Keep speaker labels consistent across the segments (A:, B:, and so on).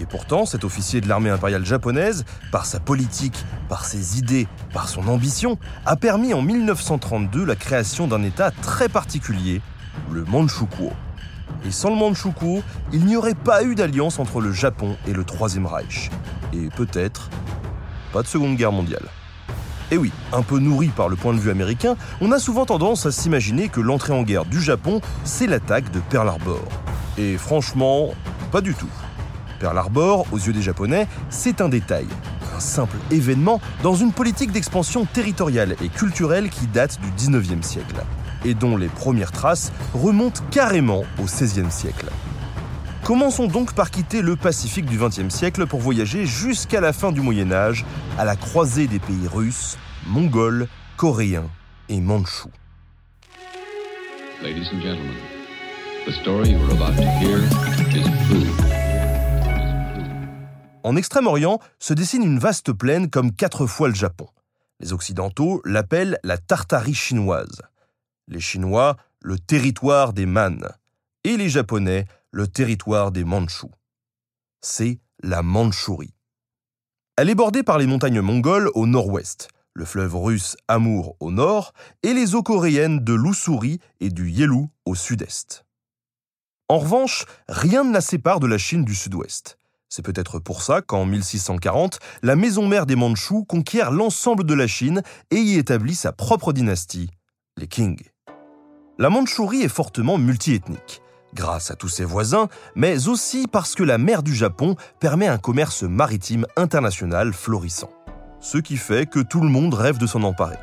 A: Et pourtant, cet officier de l'armée impériale japonaise, par sa politique, par ses idées, par son ambition, a permis en 1932 la création d'un État très particulier, le Manchukuo. Et sans le Manchukuo, il n'y aurait pas eu d'alliance entre le Japon et le Troisième Reich. Et peut-être pas de Seconde Guerre mondiale. Et oui, un peu nourri par le point de vue américain, on a souvent tendance à s'imaginer que l'entrée en guerre du Japon, c'est l'attaque de Pearl Harbor. Et franchement, pas du tout. Pearl Harbor, aux yeux des Japonais, c'est un détail, un simple événement dans une politique d'expansion territoriale et culturelle qui date du 19e siècle, et dont les premières traces remontent carrément au XVIe siècle. Commençons donc par quitter le Pacifique du XXe siècle pour voyager jusqu'à la fin du Moyen Âge, à la croisée des pays russes, mongols, coréens et mandchous. En Extrême-Orient se dessine une vaste plaine comme quatre fois le Japon. Les Occidentaux l'appellent la Tartarie chinoise. Les Chinois, le territoire des Man. Et les Japonais, le territoire des Mandchous. C'est la Mandchourie. Elle est bordée par les montagnes mongoles au nord-ouest, le fleuve russe Amour au nord et les eaux coréennes de l'Ussuri et du Yelu au sud-est. En revanche, rien ne la sépare de la Chine du sud-ouest. C'est peut-être pour ça qu'en 1640, la maison mère des Mandchous conquiert l'ensemble de la Chine et y établit sa propre dynastie, les Qing. La Mandchourie est fortement multiethnique, grâce à tous ses voisins, mais aussi parce que la mer du Japon permet un commerce maritime international florissant. Ce qui fait que tout le monde rêve de s'en emparer.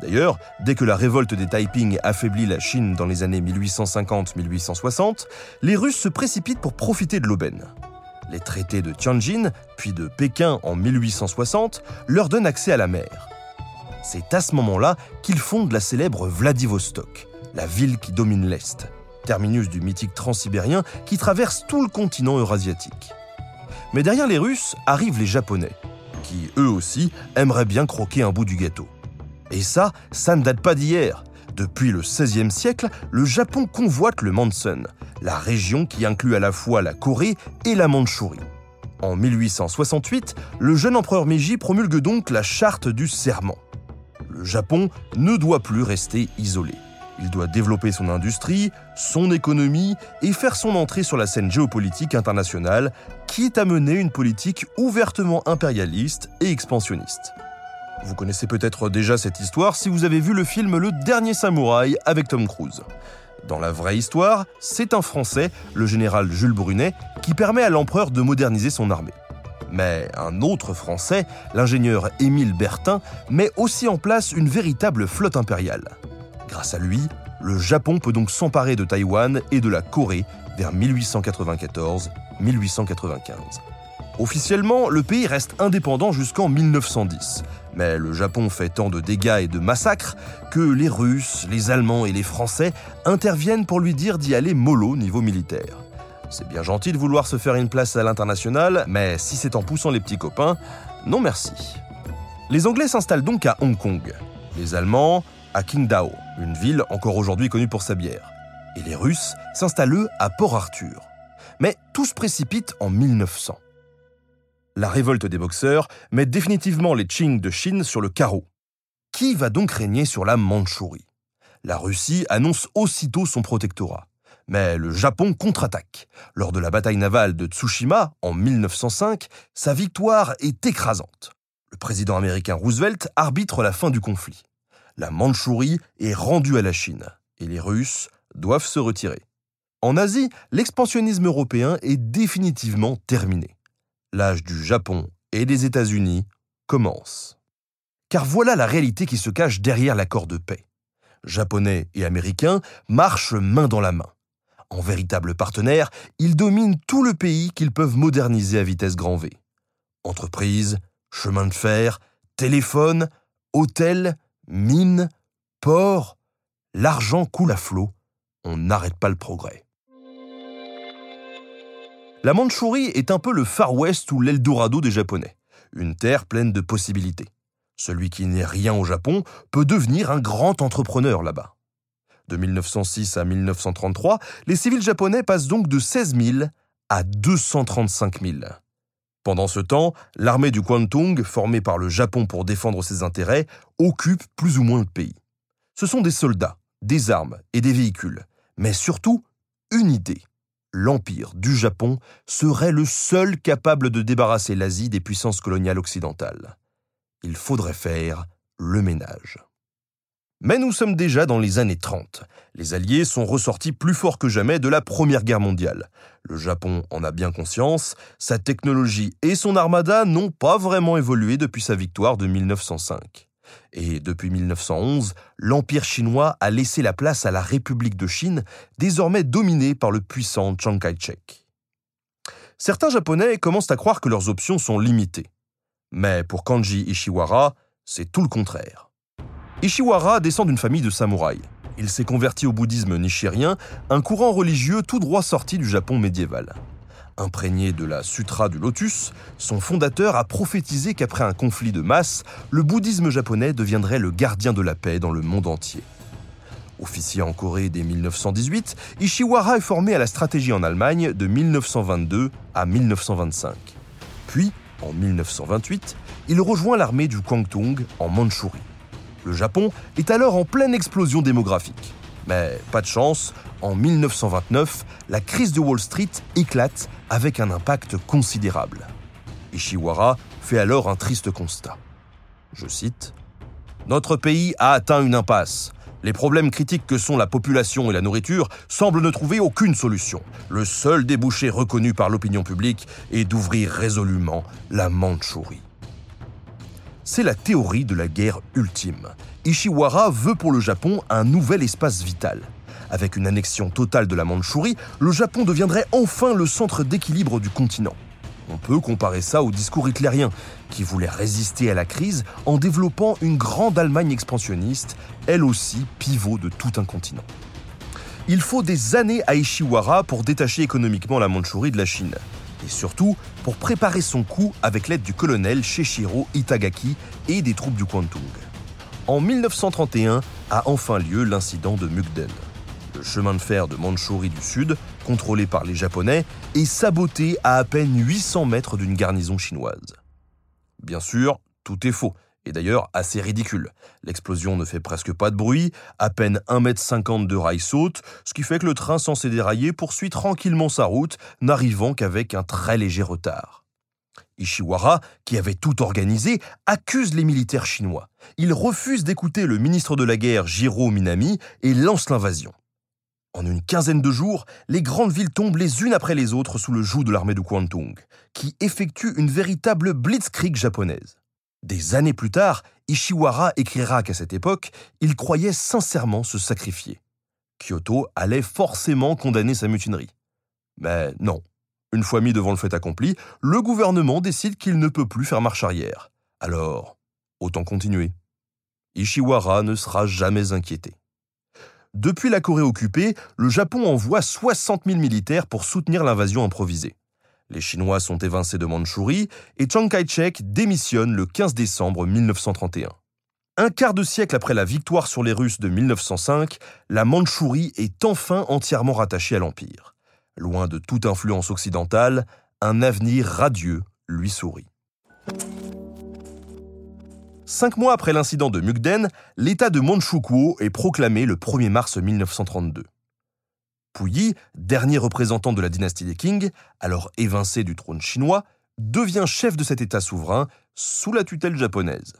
A: D'ailleurs, dès que la révolte des Taiping affaiblit la Chine dans les années 1850-1860, les Russes se précipitent pour profiter de l'aubaine. Les traités de Tianjin, puis de Pékin en 1860, leur donnent accès à la mer. C'est à ce moment-là qu'ils fondent la célèbre Vladivostok, la ville qui domine l'Est, terminus du mythique transsibérien qui traverse tout le continent eurasiatique. Mais derrière les Russes arrivent les Japonais, qui eux aussi aimeraient bien croquer un bout du gâteau. Et ça, ça ne date pas d'hier. Depuis le XVIe siècle, le Japon convoite le Mansun, la région qui inclut à la fois la Corée et la Mandchourie. En 1868, le jeune empereur Meiji promulgue donc la charte du serment. Le Japon ne doit plus rester isolé. Il doit développer son industrie, son économie et faire son entrée sur la scène géopolitique internationale, quitte à mener une politique ouvertement impérialiste et expansionniste. Vous connaissez peut-être déjà cette histoire si vous avez vu le film Le Dernier Samouraï avec Tom Cruise. Dans la vraie histoire, c'est un Français, le général Jules Brunet, qui permet à l'empereur de moderniser son armée. Mais un autre Français, l'ingénieur Émile Bertin, met aussi en place une véritable flotte impériale. Grâce à lui, le Japon peut donc s'emparer de Taïwan et de la Corée vers 1894-1895. Officiellement, le pays reste indépendant jusqu'en 1910, mais le Japon fait tant de dégâts et de massacres que les Russes, les Allemands et les Français interviennent pour lui dire d'y aller mollo niveau militaire. C'est bien gentil de vouloir se faire une place à l'international, mais si c'est en poussant les petits copains, non merci. Les Anglais s'installent donc à Hong Kong, les Allemands à Qingdao, une ville encore aujourd'hui connue pour sa bière, et les Russes s'installent eux à Port Arthur. Mais tout se précipite en 1900. La révolte des boxeurs met définitivement les Qing de Chine sur le carreau. Qui va donc régner sur la Mandchourie? La Russie annonce aussitôt son protectorat. Mais le Japon contre-attaque. Lors de la bataille navale de Tsushima en 1905, sa victoire est écrasante. Le président américain Roosevelt arbitre la fin du conflit. La Mandchourie est rendue à la Chine et les Russes doivent se retirer. En Asie, l'expansionnisme européen est définitivement terminé l'âge du Japon et des États-Unis commence. Car voilà la réalité qui se cache derrière l'accord de paix. Japonais et Américains marchent main dans la main. En véritables partenaires, ils dominent tout le pays qu'ils peuvent moderniser à vitesse grand V. Entreprises, chemins de fer, téléphone, hôtels, mines, ports, l'argent coule à flot, on n'arrête pas le progrès. La Mandchourie est un peu le Far West ou l'Eldorado des Japonais, une terre pleine de possibilités. Celui qui n'est rien au Japon peut devenir un grand entrepreneur là-bas. De 1906 à 1933, les civils japonais passent donc de 16 000 à 235 000. Pendant ce temps, l'armée du Kwantung, formée par le Japon pour défendre ses intérêts, occupe plus ou moins le pays. Ce sont des soldats, des armes et des véhicules, mais surtout une idée. L'Empire du Japon serait le seul capable de débarrasser l'Asie des puissances coloniales occidentales. Il faudrait faire le ménage. Mais nous sommes déjà dans les années 30. Les Alliés sont ressortis plus forts que jamais de la Première Guerre mondiale. Le Japon en a bien conscience, sa technologie et son armada n'ont pas vraiment évolué depuis sa victoire de 1905. Et depuis 1911, l'Empire chinois a laissé la place à la République de Chine, désormais dominée par le puissant Chiang Kai-shek. Certains Japonais commencent à croire que leurs options sont limitées. Mais pour Kanji Ishiwara, c'est tout le contraire. Ishiwara descend d'une famille de samouraïs. Il s'est converti au bouddhisme nishirien, un courant religieux tout droit sorti du Japon médiéval. Imprégné de la Sutra du Lotus, son fondateur a prophétisé qu'après un conflit de masse, le bouddhisme japonais deviendrait le gardien de la paix dans le monde entier. Officier en Corée dès 1918, Ishiwara est formé à la stratégie en Allemagne de 1922 à 1925. Puis, en 1928, il rejoint l'armée du Kwangtung en Mandchourie. Le Japon est alors en pleine explosion démographique. Mais pas de chance, en 1929, la crise de Wall Street éclate avec un impact considérable. Ishiwara fait alors un triste constat. Je cite Notre pays a atteint une impasse. Les problèmes critiques que sont la population et la nourriture semblent ne trouver aucune solution. Le seul débouché reconnu par l'opinion publique est d'ouvrir résolument la Mandchourie. C'est la théorie de la guerre ultime. Ishiwara veut pour le Japon un nouvel espace vital. Avec une annexion totale de la Mandchourie, le Japon deviendrait enfin le centre d'équilibre du continent. On peut comparer ça au discours hitlérien, qui voulait résister à la crise en développant une grande Allemagne expansionniste, elle aussi pivot de tout un continent. Il faut des années à Ishiwara pour détacher économiquement la Mandchourie de la Chine, et surtout pour préparer son coup avec l'aide du colonel Sheshiro Itagaki et des troupes du Kwantung. En 1931 a enfin lieu l'incident de Mukden le chemin de fer de Mandchourie du Sud, contrôlé par les Japonais, est saboté à à peine 800 mètres d'une garnison chinoise. Bien sûr, tout est faux, et d'ailleurs assez ridicule. L'explosion ne fait presque pas de bruit, à peine 1,50 m de rail saute, ce qui fait que le train censé dérailler poursuit tranquillement sa route, n'arrivant qu'avec un très léger retard. Ishiwara, qui avait tout organisé, accuse les militaires chinois. Il refuse d'écouter le ministre de la guerre Jiro Minami et lance l'invasion. En une quinzaine de jours, les grandes villes tombent les unes après les autres sous le joug de l'armée de Kwantung, qui effectue une véritable blitzkrieg japonaise. Des années plus tard, Ishiwara écrira qu'à cette époque, il croyait sincèrement se sacrifier. Kyoto allait forcément condamner sa mutinerie. Mais non. Une fois mis devant le fait accompli, le gouvernement décide qu'il ne peut plus faire marche arrière. Alors, autant continuer. Ishiwara ne sera jamais inquiété. Depuis la Corée occupée, le Japon envoie 60 000 militaires pour soutenir l'invasion improvisée. Les Chinois sont évincés de Mandchourie et Chiang Kai-shek démissionne le 15 décembre 1931. Un quart de siècle après la victoire sur les Russes de 1905, la Mandchourie est enfin entièrement rattachée à l'Empire. Loin de toute influence occidentale, un avenir radieux lui sourit. Cinq mois après l'incident de Mukden, l'État de Manchukuo est proclamé le 1er mars 1932. Puyi, dernier représentant de la dynastie des Qing, alors évincé du trône chinois, devient chef de cet État souverain sous la tutelle japonaise.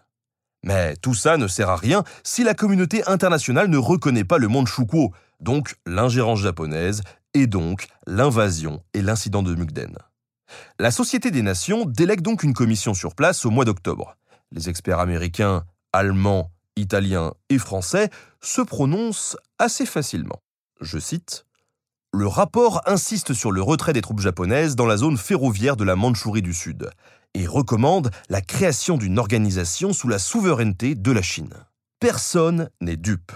A: Mais tout ça ne sert à rien si la communauté internationale ne reconnaît pas le Manchukuo, donc l'ingérence japonaise, et donc l'invasion et l'incident de Mukden. La Société des Nations délègue donc une commission sur place au mois d'octobre. Les experts américains, allemands, italiens et français se prononcent assez facilement. Je cite Le rapport insiste sur le retrait des troupes japonaises dans la zone ferroviaire de la Mandchourie du Sud. et recommande la création d'une organisation sous la souveraineté de la Chine. Personne n'est dupe.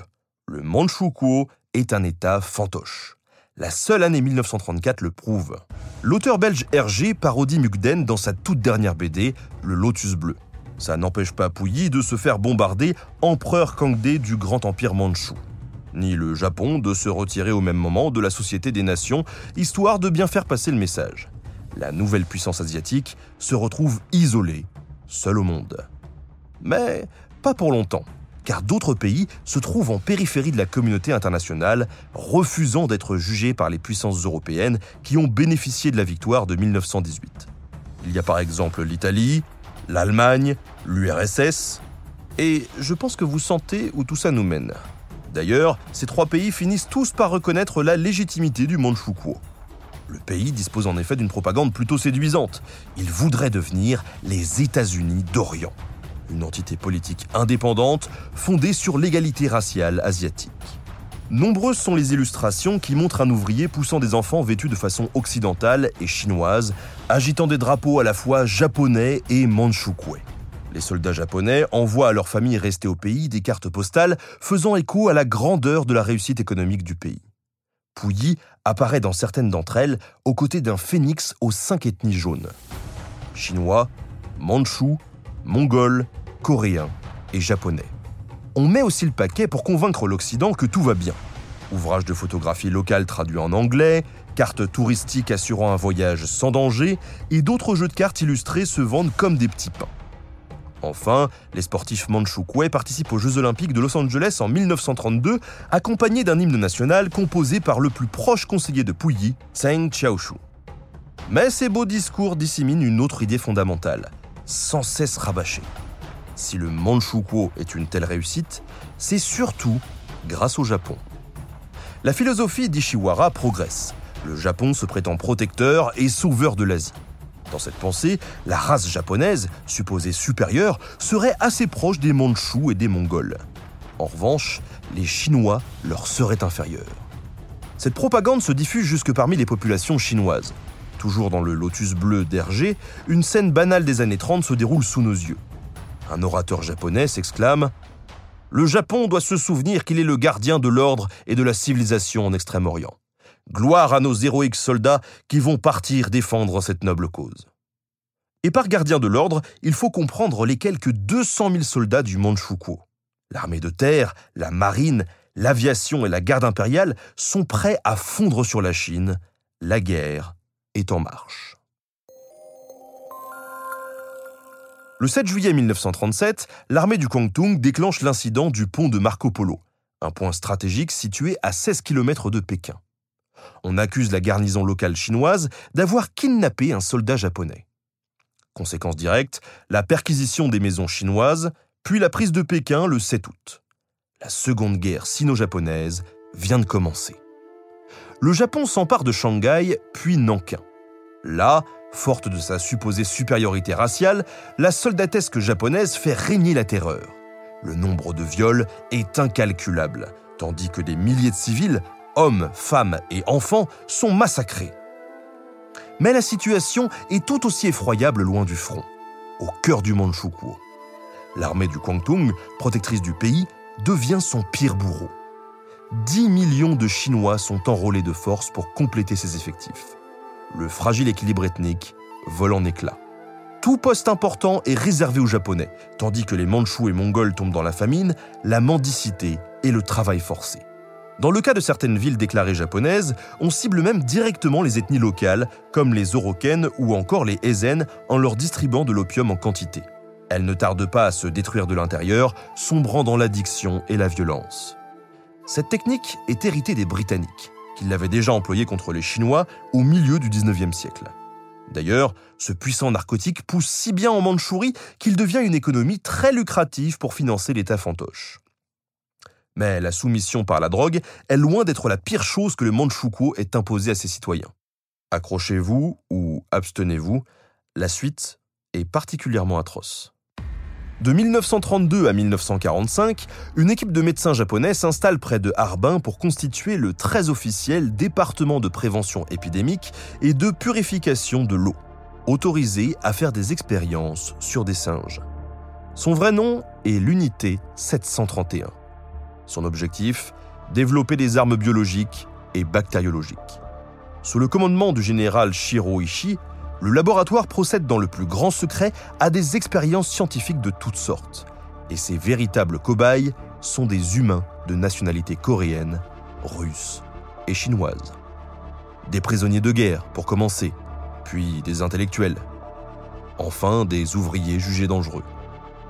A: Le Manchukuo est un État fantoche. La seule année 1934 le prouve. L'auteur belge Hergé parodie Mukden dans sa toute dernière BD, Le Lotus Bleu. Ça n'empêche pas Pouilly de se faire bombarder empereur Kangdé du grand empire mandchou. Ni le Japon de se retirer au même moment de la Société des Nations, histoire de bien faire passer le message. La nouvelle puissance asiatique se retrouve isolée, seule au monde. Mais pas pour longtemps car d'autres pays se trouvent en périphérie de la communauté internationale, refusant d'être jugés par les puissances européennes qui ont bénéficié de la victoire de 1918. Il y a par exemple l'Italie, l'Allemagne, l'URSS, et je pense que vous sentez où tout ça nous mène. D'ailleurs, ces trois pays finissent tous par reconnaître la légitimité du Manchukuo. Le pays dispose en effet d'une propagande plutôt séduisante. Il voudrait devenir les États-Unis d'Orient une entité politique indépendante fondée sur l'égalité raciale asiatique. Nombreuses sont les illustrations qui montrent un ouvrier poussant des enfants vêtus de façon occidentale et chinoise, agitant des drapeaux à la fois japonais et manchukwe. Les soldats japonais envoient à leurs familles restées au pays des cartes postales faisant écho à la grandeur de la réussite économique du pays. Pouilly apparaît dans certaines d'entre elles aux côtés d'un phénix aux cinq ethnies jaunes. Chinois, Mandchous, Mongols, coréens et japonais. On met aussi le paquet pour convaincre l'Occident que tout va bien. Ouvrages de photographie locale traduits en anglais, cartes touristiques assurant un voyage sans danger et d'autres jeux de cartes illustrés se vendent comme des petits pains. Enfin, les sportifs manchoukouais participent aux Jeux Olympiques de Los Angeles en 1932, accompagnés d'un hymne national composé par le plus proche conseiller de Puyi, Tseng Xiaoshu. Mais ces beaux discours disséminent une autre idée fondamentale, sans cesse rabâchée. Si le Manchukuo est une telle réussite, c'est surtout grâce au Japon. La philosophie d'Ishiwara progresse. Le Japon se prétend protecteur et sauveur de l'Asie. Dans cette pensée, la race japonaise, supposée supérieure, serait assez proche des Mandchous et des Mongols. En revanche, les Chinois leur seraient inférieurs. Cette propagande se diffuse jusque parmi les populations chinoises. Toujours dans le lotus bleu d'Hergé, une scène banale des années 30 se déroule sous nos yeux un orateur japonais s'exclame Le Japon doit se souvenir qu'il est le gardien de l'ordre et de la civilisation en Extrême-Orient. Gloire à nos héroïques soldats qui vont partir défendre cette noble cause. Et par gardien de l'ordre, il faut comprendre les quelques 200 000 soldats du Manchukuo. L'armée de terre, la marine, l'aviation et la garde impériale sont prêts à fondre sur la Chine. La guerre est en marche. Le 7 juillet 1937, l'armée du Kwangtung déclenche l'incident du pont de Marco Polo, un point stratégique situé à 16 km de Pékin. On accuse la garnison locale chinoise d'avoir kidnappé un soldat japonais. Conséquence directe, la perquisition des maisons chinoises, puis la prise de Pékin le 7 août. La seconde guerre sino-japonaise vient de commencer. Le Japon s'empare de Shanghai, puis Nankin. Là, Forte de sa supposée supériorité raciale, la soldatesque japonaise fait régner la terreur. Le nombre de viols est incalculable, tandis que des milliers de civils, hommes, femmes et enfants, sont massacrés. Mais la situation est tout aussi effroyable loin du front, au cœur du Manchukuo. L'armée du Kwangtung, protectrice du pays, devient son pire bourreau. 10 millions de Chinois sont enrôlés de force pour compléter ses effectifs le fragile équilibre ethnique vole en éclats. Tout poste important est réservé aux Japonais, tandis que les Mandchous et Mongols tombent dans la famine, la mendicité et le travail forcé. Dans le cas de certaines villes déclarées japonaises, on cible même directement les ethnies locales, comme les Oroken ou encore les Ezen, en leur distribuant de l'opium en quantité. Elles ne tardent pas à se détruire de l'intérieur, sombrant dans l'addiction et la violence. Cette technique est héritée des Britanniques qu'il l'avait déjà employé contre les Chinois au milieu du 19e siècle. D'ailleurs, ce puissant narcotique pousse si bien en Mandchourie qu'il devient une économie très lucrative pour financer l'État fantoche. Mais la soumission par la drogue est loin d'être la pire chose que le Manchukuo ait imposée à ses citoyens. Accrochez-vous ou abstenez-vous, la suite est particulièrement atroce. De 1932 à 1945, une équipe de médecins japonais s'installe près de Harbin pour constituer le très officiel département de prévention épidémique et de purification de l'eau. autorisée à faire des expériences sur des singes. Son vrai nom est l'unité 731. Son objectif Développer des armes biologiques et bactériologiques. Sous le commandement du général Shiro Ishii, le laboratoire procède dans le plus grand secret à des expériences scientifiques de toutes sortes. Et ses véritables cobayes sont des humains de nationalité coréenne, russe et chinoise. Des prisonniers de guerre, pour commencer, puis des intellectuels. Enfin, des ouvriers jugés dangereux.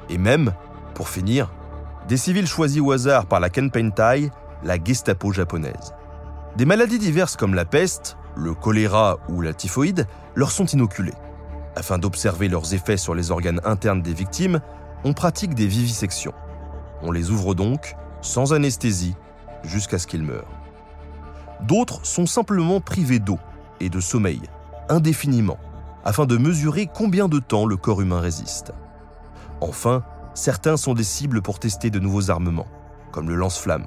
A: Et même, pour finir, des civils choisis au hasard par la Kenpentai, la Gestapo japonaise. Des maladies diverses comme la peste, le choléra ou la typhoïde leur sont inoculées. Afin d'observer leurs effets sur les organes internes des victimes, on pratique des vivisections. On les ouvre donc, sans anesthésie, jusqu'à ce qu'ils meurent. D'autres sont simplement privés d'eau et de sommeil, indéfiniment, afin de mesurer combien de temps le corps humain résiste. Enfin, certains sont des cibles pour tester de nouveaux armements, comme le lance-flamme.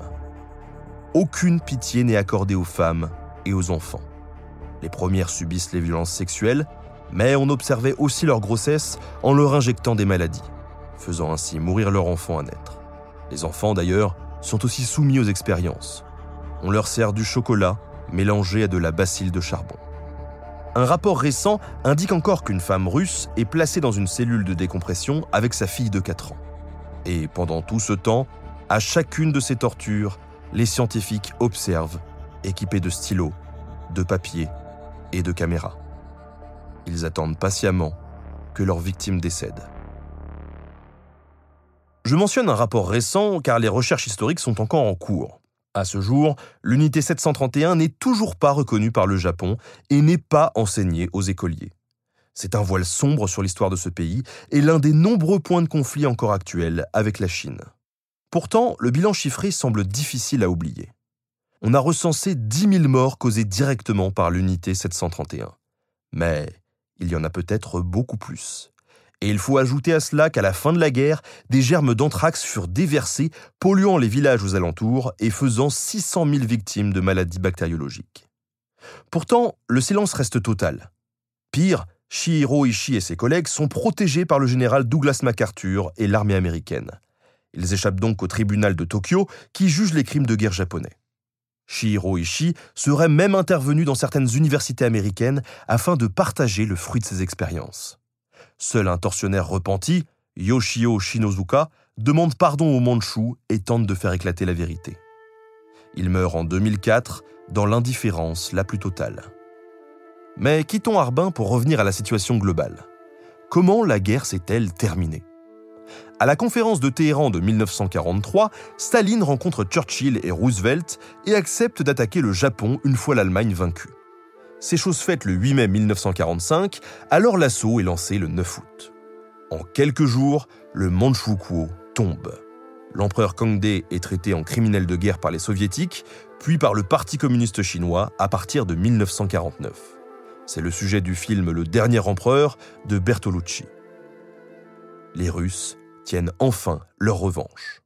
A: Aucune pitié n'est accordée aux femmes et aux enfants. Les premières subissent les violences sexuelles, mais on observait aussi leur grossesse en leur injectant des maladies, faisant ainsi mourir leur enfant à naître. Les enfants, d'ailleurs, sont aussi soumis aux expériences. On leur sert du chocolat mélangé à de la bacille de charbon. Un rapport récent indique encore qu'une femme russe est placée dans une cellule de décompression avec sa fille de 4 ans. Et pendant tout ce temps, à chacune de ces tortures, les scientifiques observent, équipés de stylos, de papier et de caméras. Ils attendent patiemment que leur victime décède. Je mentionne un rapport récent car les recherches historiques sont encore en cours. À ce jour, l'unité 731 n'est toujours pas reconnue par le Japon et n'est pas enseignée aux écoliers. C'est un voile sombre sur l'histoire de ce pays et l'un des nombreux points de conflit encore actuels avec la Chine. Pourtant, le bilan chiffré semble difficile à oublier. On a recensé 10 000 morts causées directement par l'unité 731. Mais il y en a peut-être beaucoup plus. Et il faut ajouter à cela qu'à la fin de la guerre, des germes d'anthrax furent déversés, polluant les villages aux alentours et faisant 600 000 victimes de maladies bactériologiques. Pourtant, le silence reste total. Pire, Shihiro Ishii et ses collègues sont protégés par le général Douglas MacArthur et l'armée américaine. Ils échappent donc au tribunal de Tokyo qui juge les crimes de guerre japonais. Shihiro Ishii serait même intervenu dans certaines universités américaines afin de partager le fruit de ses expériences. Seul un tortionnaire repenti, Yoshio Shinozuka, demande pardon aux Mandchous et tente de faire éclater la vérité. Il meurt en 2004 dans l'indifférence la plus totale. Mais quittons Harbin pour revenir à la situation globale. Comment la guerre s'est-elle terminée? À la conférence de Téhéran de 1943, Staline rencontre Churchill et Roosevelt et accepte d'attaquer le Japon une fois l'Allemagne vaincue. C'est chose faite le 8 mai 1945, alors l'assaut est lancé le 9 août. En quelques jours, le Manchukuo tombe. L'empereur Kangde est traité en criminel de guerre par les soviétiques, puis par le Parti communiste chinois à partir de 1949. C'est le sujet du film Le dernier empereur de Bertolucci. Les Russes tiennent enfin leur revanche.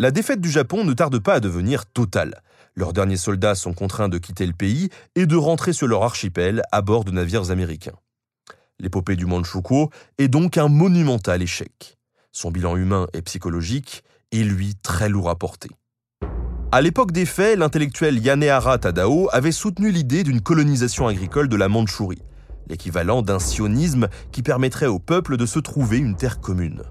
A: La défaite du Japon ne tarde pas à devenir totale. Leurs derniers soldats sont contraints de quitter le pays et de rentrer sur leur archipel à bord de navires américains. L'épopée du Manchukuo est donc un monumental échec. Son bilan humain et psychologique est lui très lourd à porter. À l'époque des faits, l'intellectuel Yanehara Tadao avait soutenu l'idée d'une colonisation agricole de la Mandchourie, l'équivalent d'un sionisme qui permettrait au peuple de se trouver une terre commune.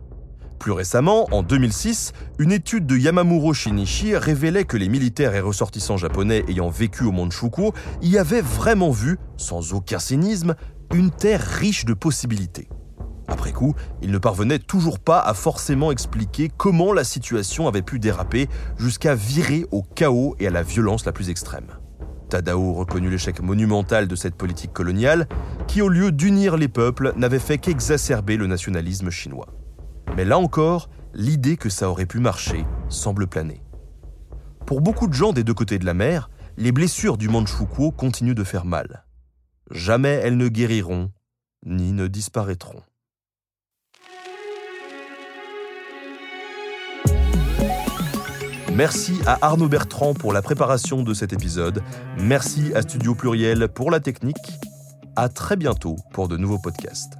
A: Plus récemment, en 2006, une étude de Yamamuro Shinichi révélait que les militaires et ressortissants japonais ayant vécu au Manchukuo y avaient vraiment vu, sans aucun cynisme, une terre riche de possibilités. Après coup, ils ne parvenaient toujours pas à forcément expliquer comment la situation avait pu déraper jusqu'à virer au chaos et à la violence la plus extrême. Tadao reconnut l'échec monumental de cette politique coloniale qui, au lieu d'unir les peuples, n'avait fait qu'exacerber le nationalisme chinois. Mais là encore, l'idée que ça aurait pu marcher semble planer. Pour beaucoup de gens des deux côtés de la mer, les blessures du Manchukuo continuent de faire mal. Jamais elles ne guériront, ni ne disparaîtront. Merci à Arnaud Bertrand pour la préparation de cet épisode. Merci à Studio Pluriel pour la technique. À très bientôt pour de nouveaux podcasts.